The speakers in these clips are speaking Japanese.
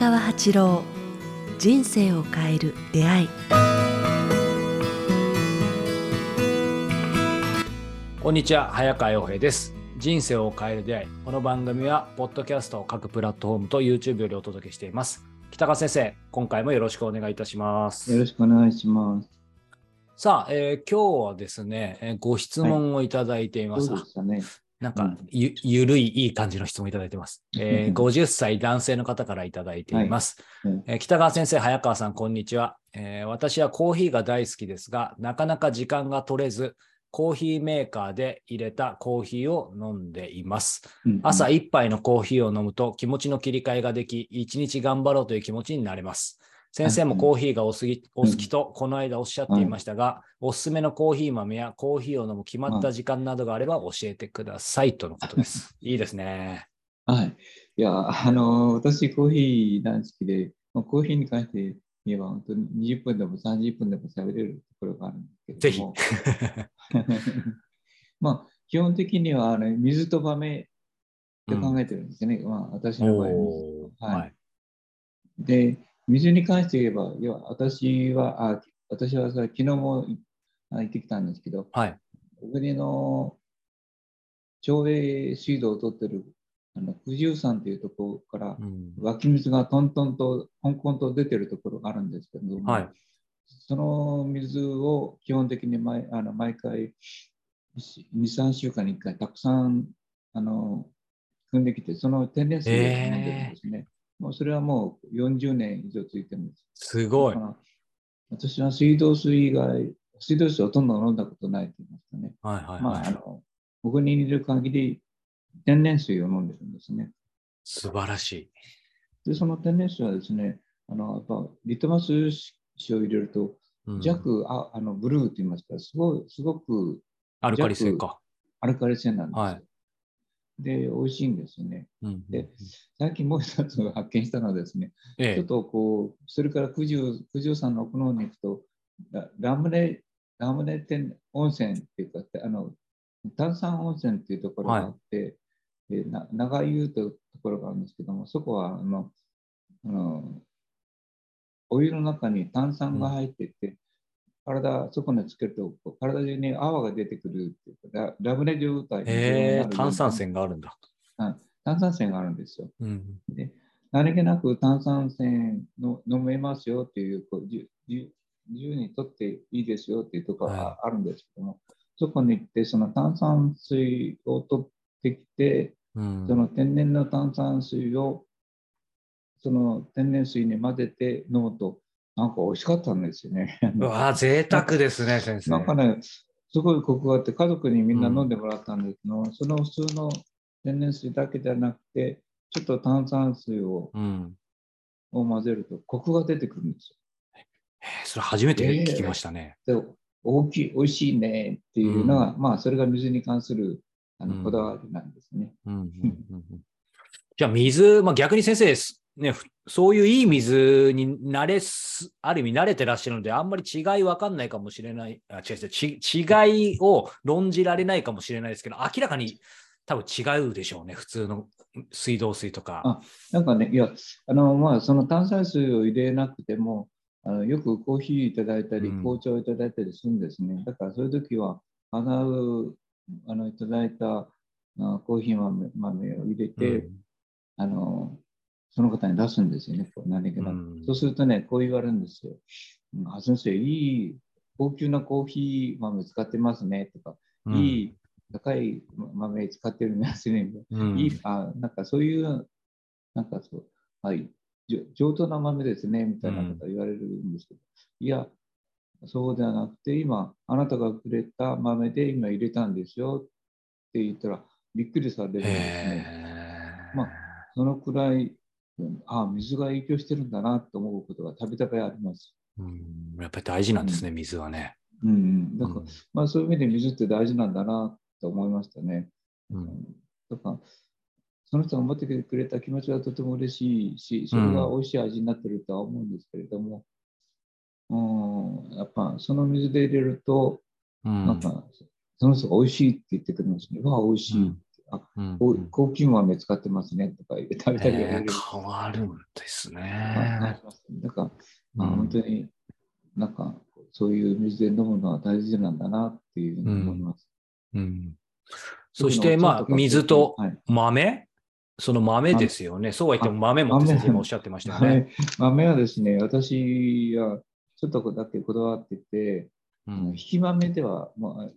川八郎人生を変える出会い。こんにちは早川洋平です。人生を変える出会い。この番組はポッドキャストを各プラットフォームと YouTube よりお届けしています。北川先生今回もよろしくお願いいたします。よろしくお願いします。さあ、えー今日はですね、えーご質問をいただいています、そうでしたね？なんかうん。ゆゆるいいい感じの質問いただいてます、えー50歳男性の方からいただいています、うんえー北川先生、早川さん、こんにちは、えー私はコーヒーが大好きですが、なかなか時間が取れず、コーヒーメーカーで入れたコーヒーを飲んでいます。うん。朝一杯のコーヒーを飲むと気持ちの切り替えができ、一日頑張ろうという気持ちになれます。先生もコーヒーがお好きお好きとこの間おっしゃっていましたが、おすすめのコーヒー豆やコーヒーを飲む決まった時間などがあれば教えてくださいとのことです。いいですね。はい。いや、あの、私、コーヒー大好きで、まあコーヒーに関して言えば、本当に20分でも30分でも喋れるところがあるんですけぜひ。まあ、基本的には、あの水と豆って考えてるんですね。まあ、私の場合は。はいはい。で、水に関して言えば、要は私は、あ私はさ昨日もあ行ってきたんですけど、はい。小国の町営水道を取ってるあの九十山というところからうん湧き水がトントンとコンコンと出てるところがあるんですけども、はい。その水を基本的に毎あの毎回23週間に1回たくさんあの汲んできてその天然水を飲んでるんですね。もうそれはもう40年以上ついてるんです。すごい私は水道水以外、水道水ほとんど飲んだことないと言いますかね。はいはいまあ、はい。あの、僕にいる限り天然水を飲んでるんですね。素晴らしい。で、その天然水はですね、あの、やっぱリトマス紙を入れるとうん弱、ああのブルーと言いますか、すごい、すごくアルカリ性か。アルカリ性なんですよ。はいで、美味しいんですよね。うんで最近もう一つ発見したのはですね、ええ。ちょっとこう、それから九十九十山の奥の方に行くと、ララムネ、ラムネ天温泉っていうか、あの炭酸温泉っていうところがあって、でな長湯というところがあるんですけども、そこはあのあのお湯の中に炭酸が入っていて、体、そこにつけると、こう体中に泡が出てくるっていうか、ララムネ状態にへえ炭酸泉があるんだ。炭酸泉があるんですよ。うん。で何気なく炭酸泉の飲めますよっていう、こうじゅじゅ自由にとっていいですよっていうところはがあるんですけども、そこに行って、その炭酸水を取ってきて、うんその天然の炭酸水をその天然水に混ぜて飲むと、なんか美味しかったんですよね。うわー贅沢ですね、先生。なんかね、すごいコクがあって、家族にみんな飲んでもらったんですけど、その普通の天然水だけじゃなくて、ちょっと炭酸水をうん。を混ぜるとコクが出てくるんですえーそれ初めて聞きましたね。よ。で、大きい、美味しいねっていうのは、まあ、それが水に関するあうんのこだわりなんですね。うんうんうんうんじゃあ水、まあ、逆に先生、すね、ふそういういい水に慣れす、ある意味慣れてらっしゃるので、あんまり違い分かんないかもしれない、あ違う違うち違いを論じられないかもしれないですけど、明らかに多分違うでしょうね、普通の水道水とか。あなんかね、いや、あの、まあ、その炭酸水を入れなくても、あのよくコーヒーいただいたり、うん紅茶をいただいたりするんですね。だから、そういう時は、花をあのいただいたあコーヒー豆豆を入れて、うんあの、その方に出すんですよね、何気なく。うんそうするとね、こう言われるんですよ。うんあ先生、いい高級なコーヒー豆使ってますねとか、うんいい高い豆使ってるんですね。うんいいあなんかそういう、なんかそう、はい、上等な豆ですね、みたいなこと言われるんですけど、いや、そうではなくて、今、あなたがくれた豆で今入れたんですよって言ったら、びっくりされるんですね。まあそのくらい、うん。あ水が影響してるんだなと思うことがたびたびあります。うん。やっぱり大事なんですね、水はね。うんうん、だから、うん。まあ、そういう意味で水って大事なんだなと思いましたね。うん。だからその人が持ってくれた気持ちはとても嬉しいし、それが美味しい味になってるとは思うんですけれども、うん、やっぱその水で入れると、うん。なんか、その人が美味しいって言ってくれますね。うわ、美味しい。うんあ、うん。高級豆使ってますねとか言って食べたりへー変わるんですはいね。だから、まあ、うん。本当になんかそういう水で飲むのは大事なんだなっていうふうに思います。うん。そして、まあ、水とはい。豆？その豆ですよね。そうは言っても豆も先生もおっしゃってましたよね。はい、豆はですね、私はちょっとだけこだわってて、うん。引き豆では、まあ、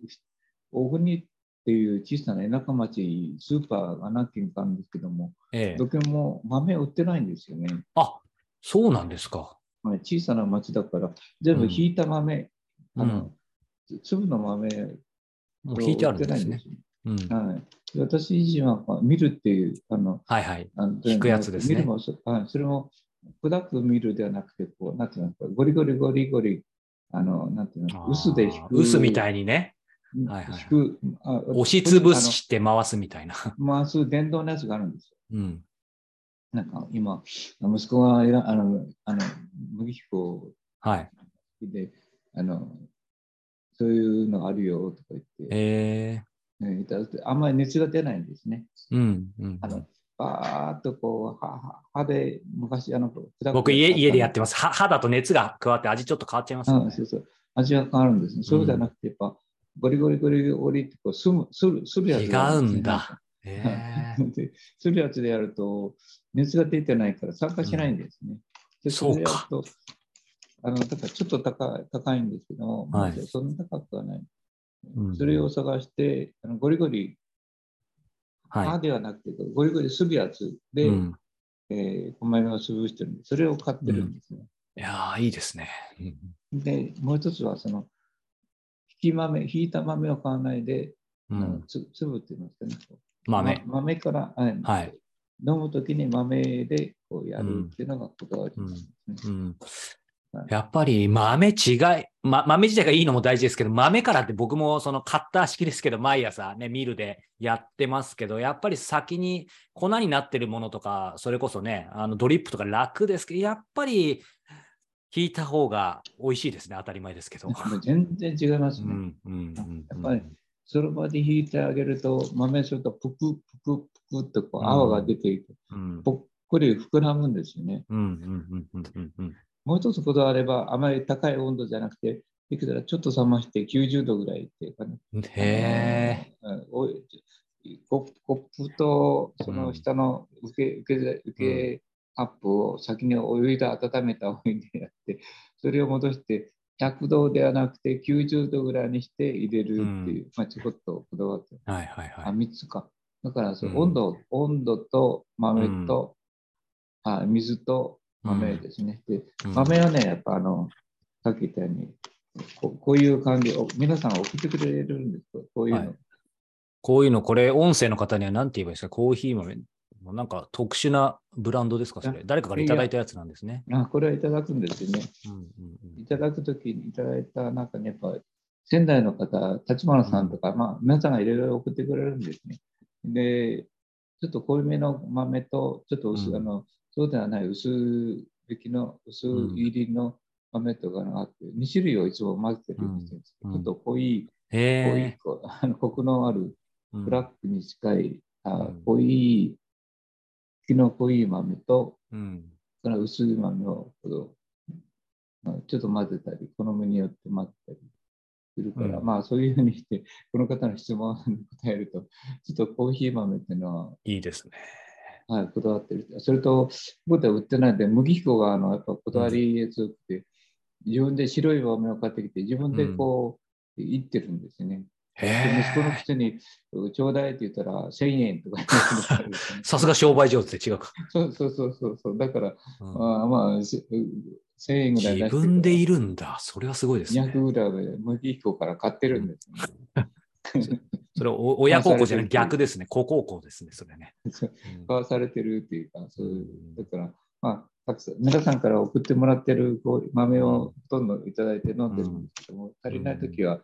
小国っていう小さな田舎町、スーパーが何軒かあるんですけども、ええどこも豆売ってないんですよね。あそうなんですか。まあ小さな町だから、全部引いた豆、うんあの粒の豆もう引いてあるんですね。売ってうんはい、で私自身はまあミルっていう、あの、はいはい。あの引くやつですねミルもそ,、はい、それも砕くミルではなくて、こう、なんていうのか、ゴリゴリゴリゴリ、あの、なんていうの、薄で引く。薄みたい。いにね。はいはい押しつぶして回すみたいな。回す電動のやつがあるんですよ。うん。なんか今、息子が選あの、あの、麦彦はい。で、あの、そういうのがあるよとか言って、えねいただいてあんまり熱が出ないんですね。ー、うん。うんあの、バーっとこう、はは歯で昔、あの、僕家、家でやってます。は歯だと熱が加わって味ちょっと変わっちゃいますよねうん、そうそう。味が変わるんですね。そうじゃなくて、やっぱ、ゴリゴリゴリゴリってこう、すむ、する、するやつね違うんだ。えー、でするやつでやると、熱が出てないから参加しないんですね。でそうかれやるとあの、だからちょっと高い高いんですけども、はいまあそんな高くはない。うんそれを探して、あのゴリゴリ、歯はではなくて、ゴリゴリするやつい。で、うん。えー、米を潰してるんで、それを買ってるんですね。いやー、いいですね。うんで、もう一つは、その、引き豆、引いた豆を買わないで、うん。つ粒って言いますかね。豆。ま豆から、はいはい飲むときに豆でこうやるっていうのがこだわりですね。うんはいやっぱり豆違い、ま、豆自体がいいのも大事ですけど、豆からって僕もそのカッター式ですけど、毎朝ね、ミルでやってますけど、やっぱり先に粉になってるものとか、それこそね、あのドリップとか楽ですけど、やっぱり引いた方が美味しいですね、当たり前ですけど。全然違いますね。うんうんうんやっぱりその場で引いてあげると、豆するとぷくぷくぷくっとこう泡が出ていて、うんぽっこり膨らむんですよね。うんうんうんうんうんうんもう一つこだわれば、あまり高い温度じゃなくて、できたらちょっと冷まして90度ぐらいっていうかね。へココップとその下の受け受け受けカップを先にお湯で温めたお湯でやって、それを戻して100度ではなくて90度ぐらいにして入れるっていう、まあ、ちょこっとこだわって、はいはいはあ、い。3つか。だからそう、うん温度、温度と豆と、あ水と豆ですね。でうん豆はね、やっぱあの、さっき言ったように、ここういう感じを皆さん送ってくれるんですよ。こういうの。はいこういうの、これ、音声の方には何て言えばいいですか？コーヒー豆。なんか特殊なブランドですかそれ？誰かからいただいたやつなんですね。あこれはいただくんですよね。うんうんいただくときにいただいた中にやっぱ仙台の方、立花さんとか、まあ皆さんがいろいろ送ってくれるんですね。で、ちょっと濃いめの豆と、ちょっと薄、うんあのそうではない薄引きの薄入りの豆とかがあって、2種類をいつも混ぜてるんですよ。うんちょっと濃い、濃いあのコクのあるえ。ブラックに近い、あうん濃い、引きの濃い豆と、うん。その薄い豆をちょっと混ぜたり、好みによって混ぜたりするから、うんまあそういうふうにして、この方の質問に答えると、ちょっとコーヒー豆っていうのは、いいですね。はい、こだわってる。それと、僕では売ってないんで、麦彦があのやっぱこだわり強くて、自分で白い豆を買ってきて、自分でこう、いってるんですよね。息子のえ。くせに、ちょうだいって言ったら1000円とかねさすが商売上手で違うか。そうそうそうそう。だから、うんまあまあ、し1000円ぐらい出自分でいるんだ。それはすごいですね。200グラムで麦彦から買ってるんですよ、それお親孝行じゃなく逆ですね。子孝行ですね、それね。買わされてるっていうか、そういううんだから、まあ、たくさん皆さんから送ってもらってる豆をほとんどいただいて飲んでるんですけども、足りないときは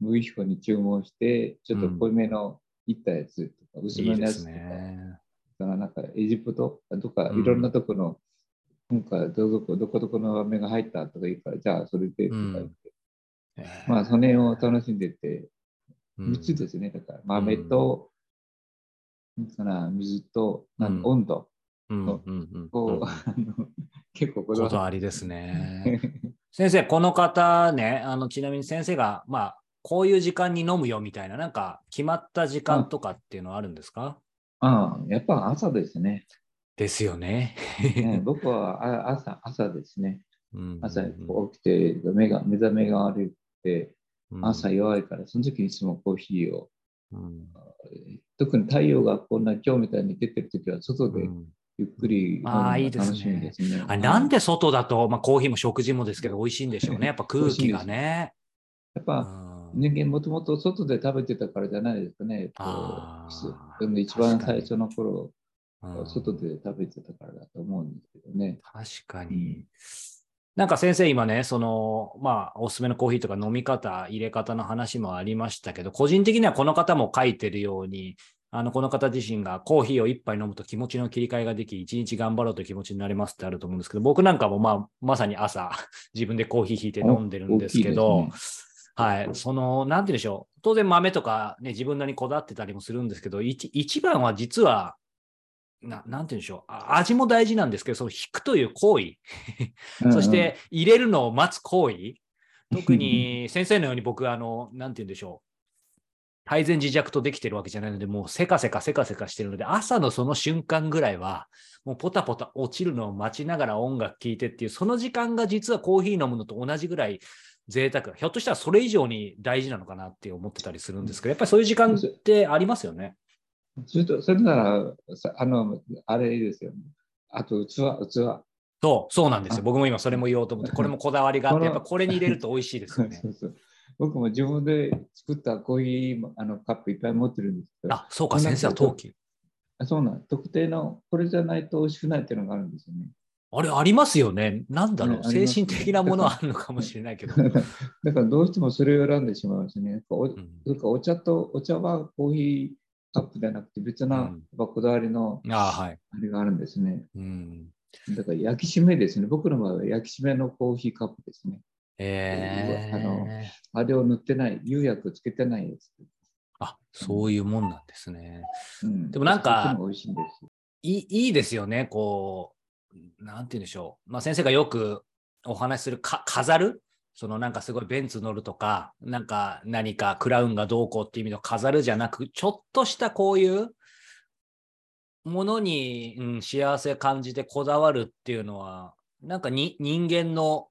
麦彦に注文して、ちょっと濃いめのいったやつとか、薄めのやつとか、ね。だからなんかエジプトとかいろんなとこの、なんかどこどこどこの豆が入ったとか言うから、じゃあそれでとか言って、まあその辺を楽しんでて、うん。3つですね。だから豆とその水と、うん。温度。うんう結構こだこわだわりですね。先生、この方ね、あのちなみに先生が、まあ、こういう時間に飲むよみたいな、なんか決まった時間とかっていうのはあるんですか？ああやっぱ朝ですね。ですよね。ね 僕はあ朝朝ですね。うん朝起きて目が目覚めが悪くて、うん朝弱いから、その時にいつもコーヒーを、うん特に太陽がこんな今日みたいに出てる時は、外でうんゆっくり飲むのあがあいいですねですね。あなんで外だと、まあ、コーヒーも食事もですけど、美味しいんでしょうね。やっぱ空気がね。やっぱうん人間もともと外で食べてたからじゃないですかね。えっとあ一番最初の頃、うん外で食べてたからだと思うんですけどね。確かうにん。なんか先生、今ね、その、まあ、おすすめのコーヒーとか飲み方、入れ方の話もありましたけど、個人的にはこの方も書いてるように、あの、この方自身がコーヒーを一杯飲むと気持ちの切り替えができ、一日頑張ろうという気持ちになりますってあると思うんですけど、僕なんかもまあ、まさに朝、自分でコーヒーひいて飲んでるんですけ大ど、きいですはい、その、なんて言うんでしょう。当然豆とかね、自分なりにこだわってたりもするんですけど、一一番は実は、ななんて言うんでしょう。あ味も大事なんですけど、その引くという行為、うんそして入れるのを待つ行為、特に先生のように僕、あの、なんて言うんでしょう。改善自弱とできてるわけじゃないので、もうせかせかせかせかしてるので、朝のその瞬間ぐらいは、もうポタポタ落ちるのを待ちながら音楽聴いてっていう、その時間が実はコーヒー飲むのと同じぐらい贅沢。ひょっとしたらそれ以上に大事なのかなって思ってたりするんですけど、やっぱりそういう時間ってありますよね。それとそれなら、さあの、あれですよ。あと、器、器。そう、そうなんですよ。あ僕も今それも言おうと思って、これもこだわりがあって、やっぱこれに入れると美味しいですよね そ。うそう僕も自分で作ったコーヒーもあのカップいっぱい持ってるんですけど、あ、そうか、先生は陶器。あそうなん特定のこれじゃないと美味しくないっていうのがあるんですよね。あれ、ありますよね。なんだろう、精ねあります神的なものはあるのかもしれないけど。だからどうしてもそれを選んでしまうんですね。おうんからお茶と、お茶はコーヒーカップじゃなくて別な、うんこだわりのあれがあるんですね。うん。だから焼き締めですね。僕の場合は焼き締めのコーヒーカップですね。えあのー、あれを塗ってない、釉薬つけてないやつ。あ、そういうもんなんですね。うん、でもなんかいいいですよね、こう、なんて言うんでしょう。まあ、先生がよくお話しするか飾る？そのなんかすごいベンツ乗るとか、なんか何かクラウンがどうこうっていう意味の飾るじゃなく、ちょっとしたこういうものに、うん、幸せ感じてこだわるっていうのは、なんかに人間の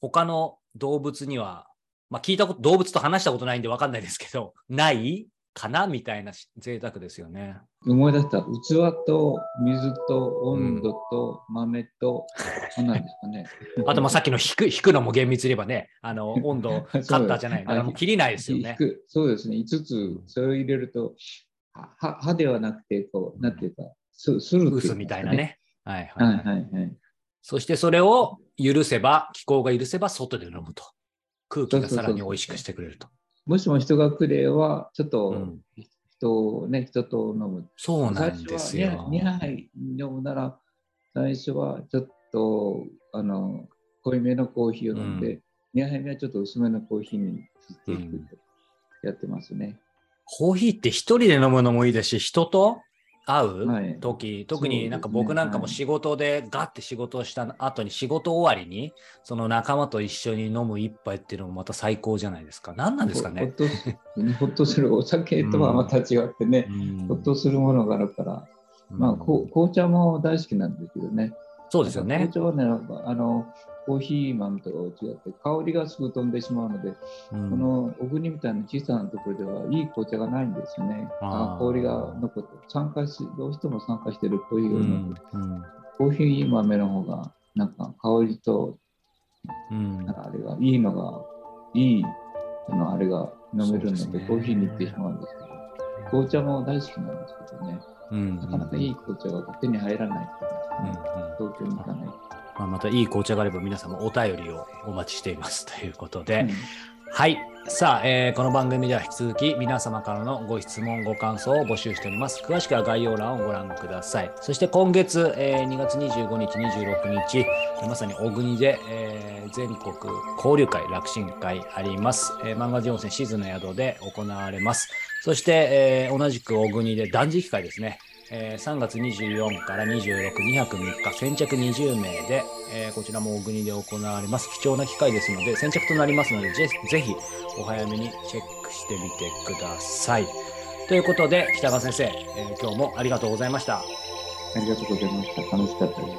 他の動物には、まあ聞いたこと、動物と話したことないんでわかんないですけど、ない？かなみたいな贅沢ですよね。思い出した。器と水と温度と豆と、そんなんですかね。あと、まあさっきの引く引くのも厳密に言えばね、あの 温度、カッターじゃない。だからもう切りないですよね。そうですね。5つ、それを入れると、はは歯ではなくて、こう、なんていうか、すするっていうか薄みたいな。ね。はいは。はいいはいはい。そしてそれを許せば、気候が許せば外で飲むと。空気がさらに美味しくしてくれると。もしも人が来れば、ちょっうとん人をね、人と飲む。そうなんですよ。2杯飲むなら、最初はちょっと、あの、濃いめのコーヒーを飲んで、2杯目はちょっと薄めのコーヒーにしていくとやってますね。コーヒーって一人で飲むのもいいですし、人と会うはい時、特になんか僕なんかもはい仕事でガッて仕事をした後に仕事終わりに、その仲間と一緒に飲む一杯っていうのもまた最高じゃないですか。何なんですかね。ほっとするお酒とはまた違ってね、うんほっとするものがあるから、まあ、うんこう紅茶も大好きなんですけどね。そうですよね紅。茶はね、あの、コーヒー豆と違って、香りがすぐ飛んでしまうので、うん。この小国みたいな小さなところではいい紅茶がないんですよね。あ香りが残って、酸化し、どうしても酸化してるコーヒーうよりも、んうん。コーヒー豆の方が、なんか香りと、うん。なんかあれが、いいのが、いい、そのあれが飲めるので、ね。コーヒーに行ってしまうんですけど、紅茶も大好きなんですけどね、うんなかなかいい紅茶が手に入らないってうんうん。東京に行かない。まあ、またいい紅茶があれば皆様お便りをお待ちしていますということで、うんはい。さあ、えーこの番組では引き続き皆様からのご質問、ご感想を募集しております。詳しくは概要欄をご覧ください。そして今月、えー2月25日、26日、まさに小国で、えー全国交流会、楽神会あります。えー、漫画寺温泉静の宿で行われます。そして、えー同じく小国で断食会ですね。えー3月24から26、2泊3日、先着20名で、えーこちらも小国で行われます。貴重な機会ですので、先着となりますので、ぜぜひお早めにチェックしてみてください。ということで、北川先生、えー今日もありがとうございました。ありがとうございました。楽しかったです。